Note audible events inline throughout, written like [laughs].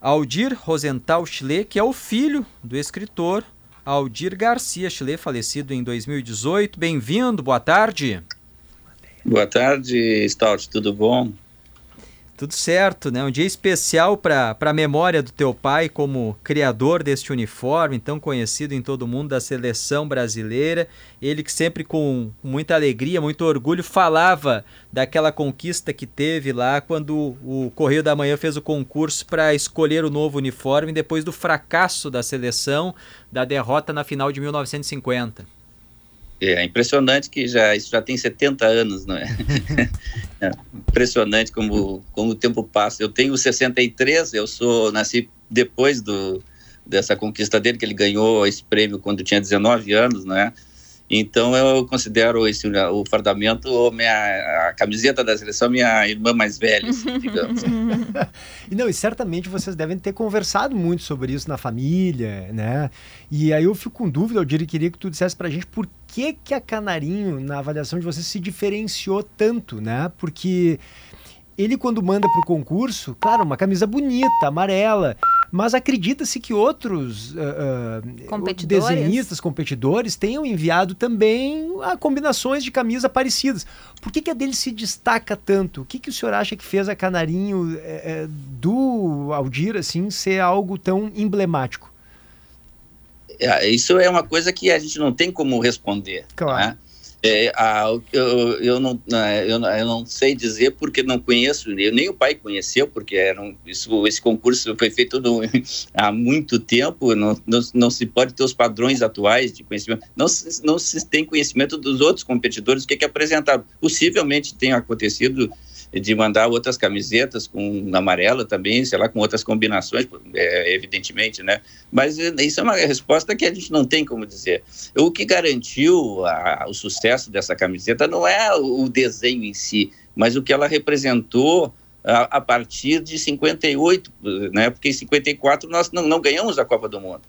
Aldir Rosenthal Chile, que é o filho do escritor Aldir Garcia Chile, falecido em 2018. Bem-vindo, boa tarde. Boa tarde, Stout, tudo bom? Tudo certo, né? Um dia especial para a memória do teu pai como criador deste uniforme, tão conhecido em todo mundo da seleção brasileira. Ele que sempre com muita alegria, muito orgulho falava daquela conquista que teve lá quando o Correio da Manhã fez o concurso para escolher o novo uniforme depois do fracasso da seleção, da derrota na final de 1950. É impressionante que já isso já tem 70 anos, não é? [laughs] é impressionante como, como o tempo passa. Eu tenho 63, eu sou nasci depois do, dessa conquista dele, que ele ganhou esse prêmio quando tinha 19 anos, não é? Então eu considero esse, o fardamento minha, a camiseta da seleção minha irmã mais velha, assim, [laughs] digamos. e não, e certamente vocês devem ter conversado muito sobre isso na família, né? E aí eu fico com dúvida, eu diria, queria que tu dissesse pra gente por que que a Canarinho, na avaliação de vocês, se diferenciou tanto, né? Porque ele quando manda pro concurso, claro, uma camisa bonita, amarela, mas acredita-se que outros uh, competidores. desenhistas, competidores, tenham enviado também a combinações de camisa parecidas. Por que, que a dele se destaca tanto? O que, que o senhor acha que fez a Canarinho é, do Aldir assim, ser algo tão emblemático? É, isso é uma coisa que a gente não tem como responder. Claro. Né? É, a, eu, eu, não, né, eu, eu, não sei dizer porque não conheço, eu, nem o pai conheceu, porque era um, isso, esse concurso foi feito no, [laughs] há muito tempo, não, não, não, se pode ter os padrões atuais de conhecimento, não, não se tem conhecimento dos outros competidores, o que, que apresentaram. Possivelmente tenha acontecido de mandar outras camisetas com amarela também, sei lá, com outras combinações, é, evidentemente, né? Mas é, isso é uma resposta que a gente não tem como dizer. O que garantiu a, o sucesso dessa camiseta não é o desenho em si, mas o que ela representou a, a partir de 58, né? Porque em 54 nós não, não ganhamos a Copa do Mundo.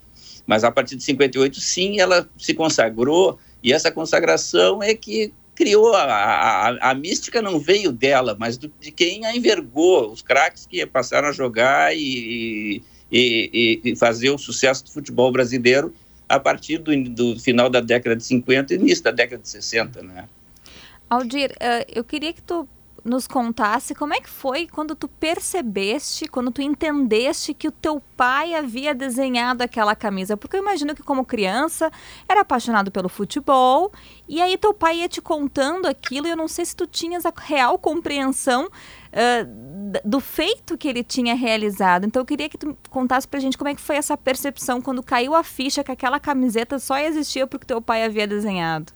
Mas a partir de 58, sim, ela se consagrou, e essa consagração é que criou a, a, a, mística não veio dela, mas do, de quem a envergou, os craques que passaram a jogar e, e, e, fazer o sucesso do futebol brasileiro a partir do, do, final da década de 50 e início da década de 60, né? Aldir, uh, eu queria que tu nos contasse como é que foi quando tu percebeste, quando tu entendeste que o teu pai havia desenhado aquela camisa. Porque eu imagino que como criança era apaixonado pelo futebol e aí teu pai ia te contando aquilo e eu não sei se tu tinhas a real compreensão uh, do feito que ele tinha realizado. Então eu queria que tu contasse pra gente como é que foi essa percepção quando caiu a ficha que aquela camiseta só existia porque teu pai havia desenhado.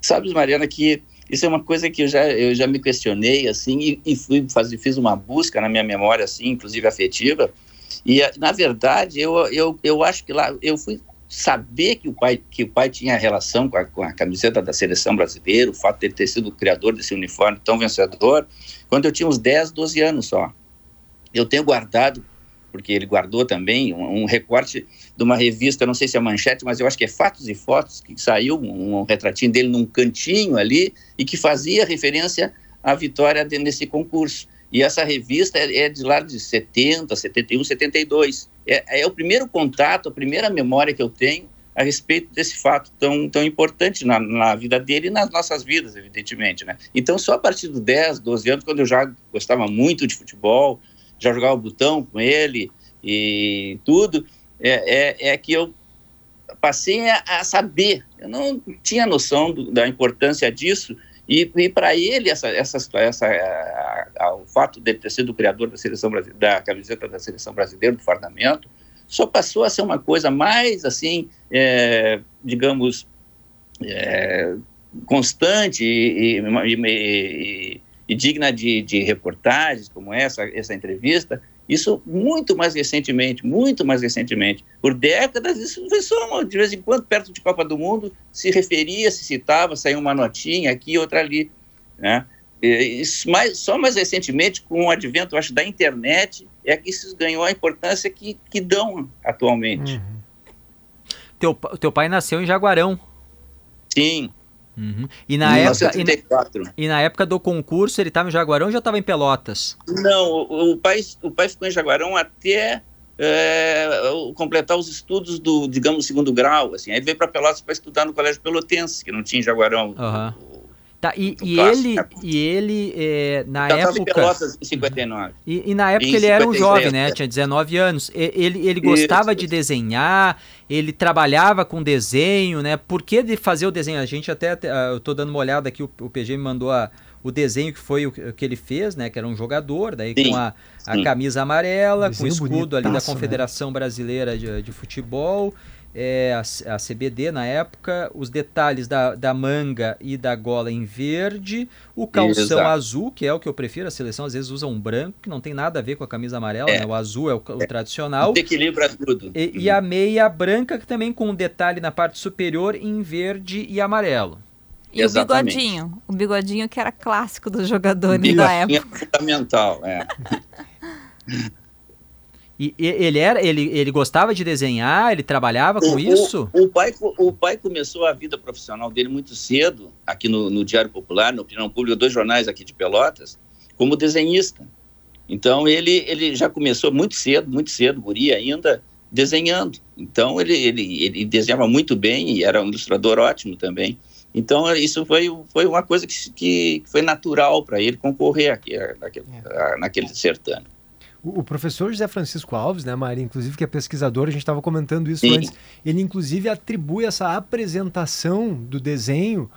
Sabes, Mariana, que isso é uma coisa que eu já, eu já me questionei, assim, e, e fui fazer, fiz uma busca na minha memória, assim, inclusive afetiva, e, na verdade, eu, eu, eu acho que lá, eu fui saber que o pai, que o pai tinha relação com a, com a camiseta da seleção brasileira, o fato de ele ter sido o criador desse uniforme tão vencedor, quando eu tinha uns 10, 12 anos só. Eu tenho guardado porque ele guardou também um, um, recorte de uma revista, não sei se é manchete, mas eu acho que é Fatos e Fotos, que saiu um, um retratinho dele num cantinho ali e que fazia referência à vitória de, nesse concurso. E essa revista é, é, de lá de 70, 71, 72. É, é o primeiro contato, a primeira memória que eu tenho a respeito desse fato tão, tão importante na, na, vida dele e nas nossas vidas, evidentemente, né? Então, só a partir dos 10, 12 anos, quando eu já gostava muito de futebol, já jogava botão com ele e tudo, é, é, é que eu passei a, a, saber. Eu não tinha noção do, da importância disso e, e para ele essa, essa, essa a, a, o fato de ter sido o criador da seleção da camiseta da seleção brasileira do fardamento só passou a ser uma coisa mais assim, é, digamos, é, constante e, e, e, e digna de, de, reportagens como essa, essa entrevista, isso muito mais recentemente, muito mais recentemente. Por décadas, isso foi só de vez em quando, perto de Copa do Mundo, se referia, se citava, saía uma notinha aqui, outra ali. Né? Isso mais, só mais recentemente, com o advento, acho, da internet, é que isso ganhou a importância que, que dão atualmente. Uhum. Teu, teu pai nasceu em Jaguarão. Sim, Uhum. E, na época, e, e, na época do concurso, ele estava em Jaguarão ou já estava em Pelotas? Não, o, o, pai, o pai ficou em Jaguarão até é, completar os estudos do, digamos, segundo grau. Assim. Aí veio para Pelotas para estudar no Colégio Pelotense, que não tinha em Jaguarão. Uhum. Tá, e, e ele, e ele é, na Já época. Em Pelotas em 59. E, e na época em ele 53, era um jovem, né? É. Tinha 19 anos. Ele, ele gostava isso, de desenhar, ele trabalhava com desenho, né? Por que de fazer o desenho? A gente até. Eu tô dando uma olhada aqui, o, o PG me mandou a, o desenho que foi o que ele fez, né? Que era um jogador, daí sim, com a, a camisa amarela, com o escudo ali da né? Confederação né? Brasileira de, de Futebol é, a, a, CBD na época, os detalhes da, da manga e da gola em verde, o calção Exato. azul, que é o que eu prefiro, a seleção às vezes usa um branco, que não tem nada a ver com a camisa amarela, é. né? o azul é o, o é. tradicional. Equilibra tudo. E, e, a meia branca, que também com um detalhe na parte superior em verde e amarelo. E Exatamente. o bigodinho, o bigodinho que era clássico dos jogadores da época. É fundamental, é. [laughs] E, ele era, ele, ele gostava de desenhar, ele trabalhava com o, isso? O, o, pai, o pai começou a vida profissional dele muito cedo, aqui no, no Diário Popular, no Opinião Pública, dois jornais aqui de Pelotas, como desenhista. Então ele, ele já começou muito cedo, muito cedo, guri ainda, desenhando. Então ele, ele, ele desenhava muito bem e era um ilustrador ótimo também. Então isso foi, foi uma coisa que, que foi natural para ele concorrer aqui, naquele, é. naquele certame. O, professor José Francisco Alves, né, Maria, inclusive que é pesquisador, a gente estava comentando isso Sim. antes, ele inclusive atribui essa apresentação do desenho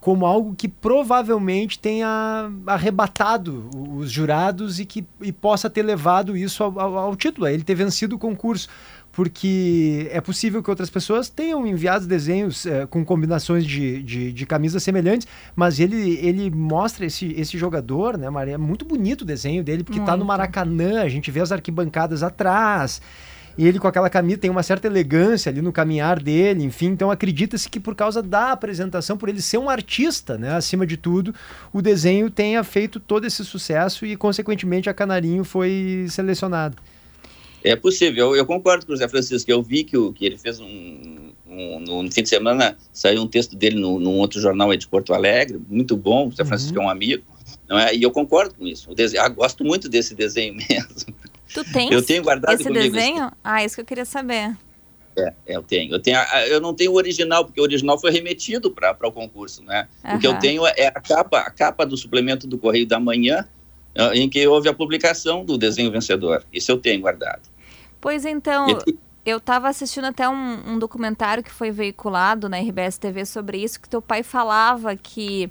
como algo que provavelmente tenha arrebatado os jurados e que e possa ter levado isso ao, ao, ao título, ele ter vencido o concurso porque é possível que outras pessoas tenham enviado desenhos é, com combinações de, de, de, camisas semelhantes, mas ele, ele mostra esse, esse jogador, né, Maria? É muito bonito o desenho dele, porque está no Maracanã, a gente vê as arquibancadas atrás. E ele com aquela camisa tem uma certa elegância ali no caminhar dele, enfim. Então acredita-se que por causa da apresentação, por ele ser um artista, né, acima de tudo, o desenho tenha feito todo esse sucesso e, consequentemente, a Canarinho foi selecionado. É possível, eu, eu, concordo com o José Francisco, eu vi que, o, que ele fez um, um no, no, fim de semana, saiu um texto dele no, num outro jornal de Porto Alegre, muito bom, o José uhum. Francisco é um amigo, não é? e eu concordo com isso, desenho, ah, gosto muito desse desenho [laughs] mesmo. Tu tens eu tenho guardado esse desenho? Esse... Ah, isso que eu queria saber. É, é, eu tenho. Eu, tenho eu não tenho o original, porque o original foi remetido para o concurso, né? Uhum. O que eu tenho é a capa, a capa do suplemento do Correio da Manhã, em que houve a publicação do desenho vencedor. Isso eu tenho guardado. Pois então, eu estava assistindo até um, um, documentário que foi veiculado na RBS TV sobre isso, que teu pai falava que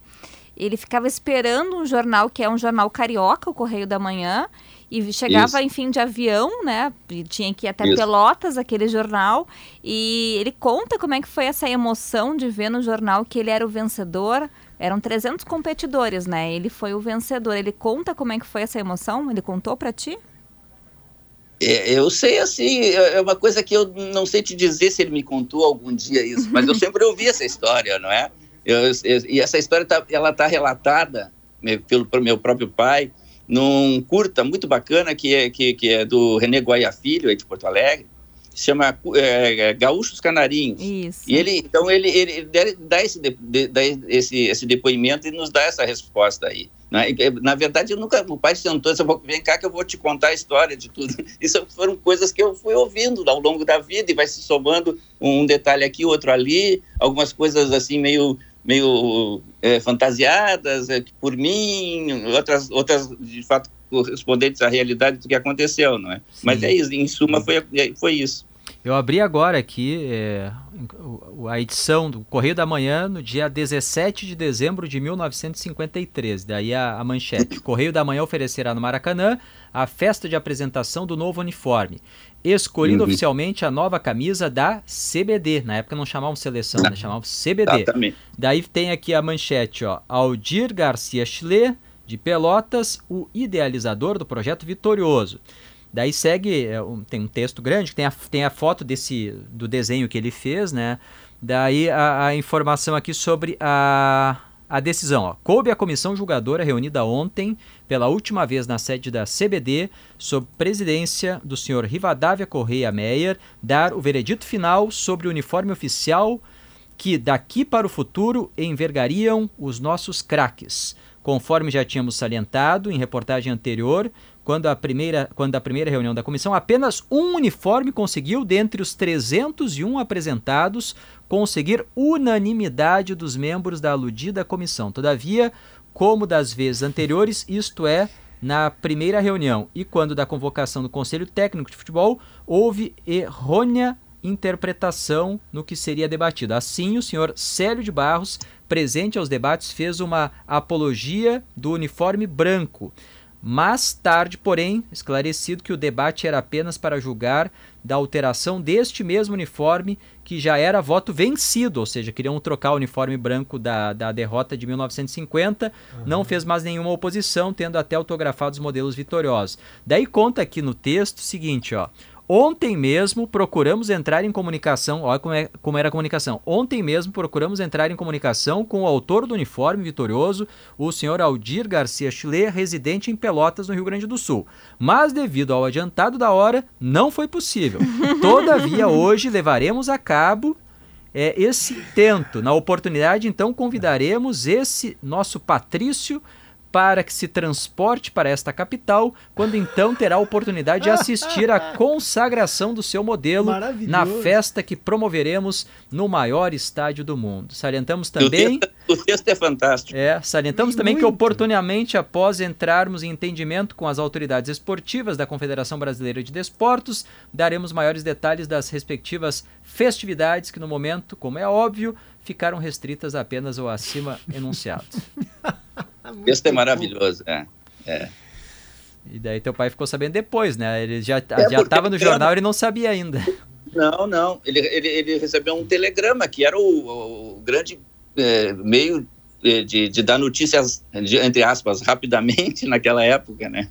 ele ficava esperando um jornal que é um jornal carioca, o Correio da Manhã, e chegava, Isso. enfim, de avião, né? E tinha que ir até Isso. Pelotas, aquele jornal. E ele conta como é que foi essa emoção de ver no jornal que ele era o vencedor. Eram 300 competidores, né? Ele foi o vencedor. Ele conta como é que foi essa emoção? Ele contou para ti? É, eu sei assim, é, é uma coisa que eu não sei te dizer se ele me contou algum dia isso, mas eu [laughs] sempre ouvi essa história, não é? Eu, eu, e essa história tá, ela está relatada né, pelo, pelo meu próprio pai num curta muito bacana que é, que, que é do René Goya Filho, aí de Porto Alegre, chama é, Gaúchos Canarinhos. Isso. E ele, então, ele, ele dá, esse, de, dá esse, esse depoimento e nos dá essa resposta aí. Né? Na verdade, eu nunca, o pai sentou e disse, vem cá que eu vou te contar a história de tudo. [laughs] Isso foram coisas que eu fui ouvindo ao longo da vida e vai se somando um detalhe aqui, outro ali, algumas coisas assim meio meio é, fantasiadas é, por mim, outras, outras de fato correspondentes à realidade do que aconteceu, não é? Sim. Mas é isso, em suma foi, foi isso. Eu abri agora aqui é, a edição do Correio da Manhã no dia 17 de dezembro de 1953. Daí a, a manchete. [laughs] Correio da Manhã oferecerá no Maracanã a festa de apresentação do novo uniforme. Escolhendo uhum. oficialmente a nova camisa da CBD. Na época não chamavam seleção, né? chamavam CBD. Exatamente. Daí tem aqui a manchete, ó. Aldir Garcia Chile, de Pelotas, o idealizador do projeto Vitorioso. Daí segue, é, tem um texto grande tem a, tem a foto desse do desenho que ele fez, né? Daí a, a informação aqui sobre a, a decisão. Ó. Coube a comissão julgadora reunida ontem pela última vez na sede da CBD, sob presidência do senhor Rivadavia Correia Meyer, dar o veredito final sobre o uniforme oficial que daqui para o futuro envergariam os nossos craques. Conforme já tínhamos salientado em reportagem anterior, quando a primeira, quando a primeira reunião da comissão, apenas um uniforme conseguiu, dentre os 301 apresentados, conseguir unanimidade dos membros da aludida comissão. Todavia, como das vezes anteriores, isto é, na primeira reunião e quando da convocação do Conselho Técnico de Futebol, houve errônea interpretação no que seria debatido. Assim, o senhor Célio de Barros, presente aos debates, fez uma apologia do uniforme branco. Mais tarde, porém, esclarecido que o debate era apenas para julgar da alteração deste mesmo uniforme, que já era voto vencido, ou seja, queriam trocar o uniforme branco da, da derrota de 1950, uhum. não fez mais nenhuma oposição, tendo até autografado os modelos vitoriosos. Daí conta aqui no texto o seguinte, ó. Ontem mesmo procuramos entrar em comunicação, olha como, é, como era a comunicação. Ontem mesmo procuramos entrar em comunicação com o autor do uniforme vitorioso, o senhor Aldir Garcia Chile, residente em Pelotas, no Rio Grande do Sul. Mas devido ao adiantado da hora, não foi possível. [laughs] Todavia, hoje levaremos a cabo é, esse intento. Na oportunidade, então, convidaremos esse nosso Patrício para que se transporte para esta capital, quando então terá a oportunidade de assistir à [laughs] consagração do seu modelo na festa que promoveremos no maior estádio do mundo. Salientamos também. [laughs] O texto, é fantástico. É, salientamos também que oportunamente após entrarmos em entendimento com as autoridades esportivas da Confederação Brasileira de Desportos, daremos maiores detalhes das respectivas festividades que no momento, como é óbvio, ficaram restritas apenas ao acima enunciado. [laughs] Esse é maravilhoso, é. é. E daí teu pai ficou sabendo depois, né? Ele já é já estava no jornal, ele não sabia ainda. Não, não. Ele, ele, ele recebeu um telegrama que era o, o grande é, meio de, de, de, dar notícias, de, entre aspas, rapidamente [laughs] naquela época, né?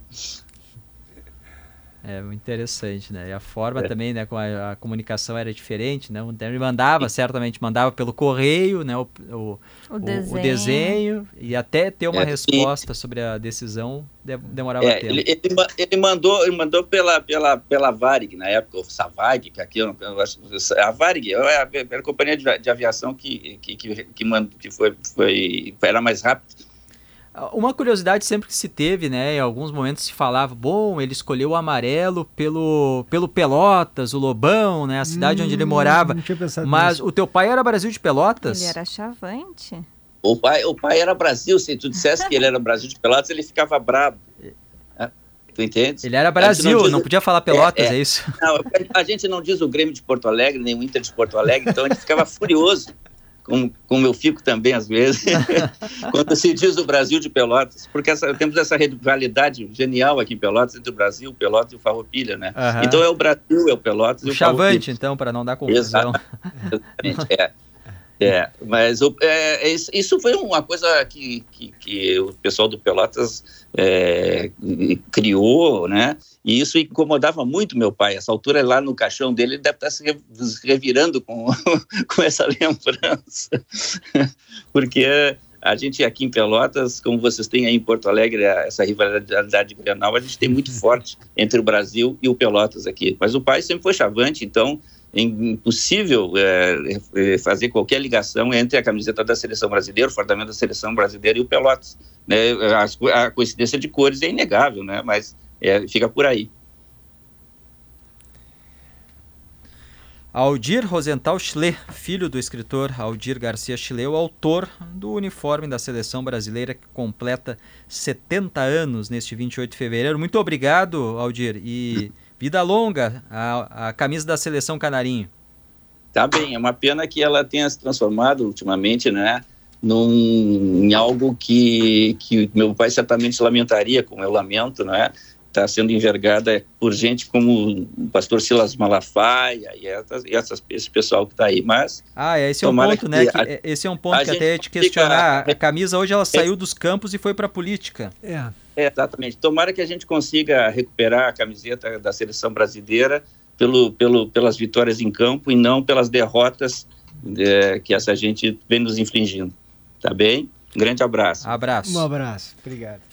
É muito interessante, né? E a forma é. também, né? Com a, a, comunicação era diferente, né? Ele mandava, certamente mandava pelo correio, né? O, o, o, desenho. o desenho. e até ter uma é, resposta sobre a decisão demorava é, tempo. Ele, ele, ele, mandou, ele mandou pela, pela, pela Varig, na época, o Savag, que aqui eu, eu acho, a Varig era a, a companhia de, de aviação que, que, que, que, que foi, foi, era mais rápido uma curiosidade sempre que se teve, né? Em alguns momentos se falava, bom, ele escolheu o amarelo pelo, pelo Pelotas, o Lobão, né? A cidade hum, onde ele hum, morava. Não tinha pensado Mas nisso. o teu pai era Brasil de Pelotas? Ele era chavante. O pai, o pai era Brasil. Se tu dissesse que ele era Brasil de Pelotas, ele ficava brabo. É, tu entende? Ele era Brasil, não, diz... não, podia falar Pelotas, é, é. é isso? Não, a gente não diz o Grêmio de Porto Alegre, nem o Inter de Porto Alegre, então a gente ficava furioso como, como eu fico também às vezes, [laughs] quando se diz o Brasil de Pelotas, porque essa, temos essa rivalidade genial aqui em Pelotas entre o Brasil, o Pelotas e o Farroupilha, né? Uhum. Então é o Brasil, é o Pelotas o e o Chavante, então, para não dar confusão. Exatamente, é. É, mas o, é, é isso foi uma coisa que, que, que o pessoal do Pelotas é, criou, né? E isso incomodava muito meu pai. Essa altura lá no caixão dele, ele deve estar se revirando com, [laughs] com essa lembrança. [laughs] Porque a gente aqui em Pelotas, como vocês têm aí em Porto Alegre, essa rivalidade granal, a gente tem muito [laughs] forte entre o Brasil e o Pelotas aqui. Mas o pai sempre foi chavante, então é impossível é, é, fazer qualquer ligação entre a camiseta da seleção brasileira, o fardamento da seleção brasileira e o Pelotas. Né? A, a, coincidência de cores é inegável, né? mas é, fica por aí. Aldir Rosenthal Schle, filho do escritor Aldir Garcia Schle, o autor do uniforme da seleção brasileira que completa 70 anos neste 28 de fevereiro. Muito obrigado, Aldir, e Vida longa a, a camisa da seleção Canarinho. Tá bem, é uma pena que ela tenha se transformado ultimamente, né? Num, em algo que, que meu pai certamente lamentaria, como eu lamento, né? Está sendo envergada por gente como o pastor Silas Malafaia e, essas, e essas, esse pessoal que está aí. Mas. Ah, é, esse é um ponto, né? Que, a, esse é um ponto que até ia te questionar. Fica, a camisa hoje ela é, saiu dos campos e foi para a política. É. É, exatamente. Tomara que a gente consiga recuperar a camiseta da seleção brasileira pelo, pelo, pelas vitórias em campo e não pelas derrotas é, que essa gente vem nos infligindo. Tá bem? Um grande abraço. Abraço. Um abraço. Obrigado.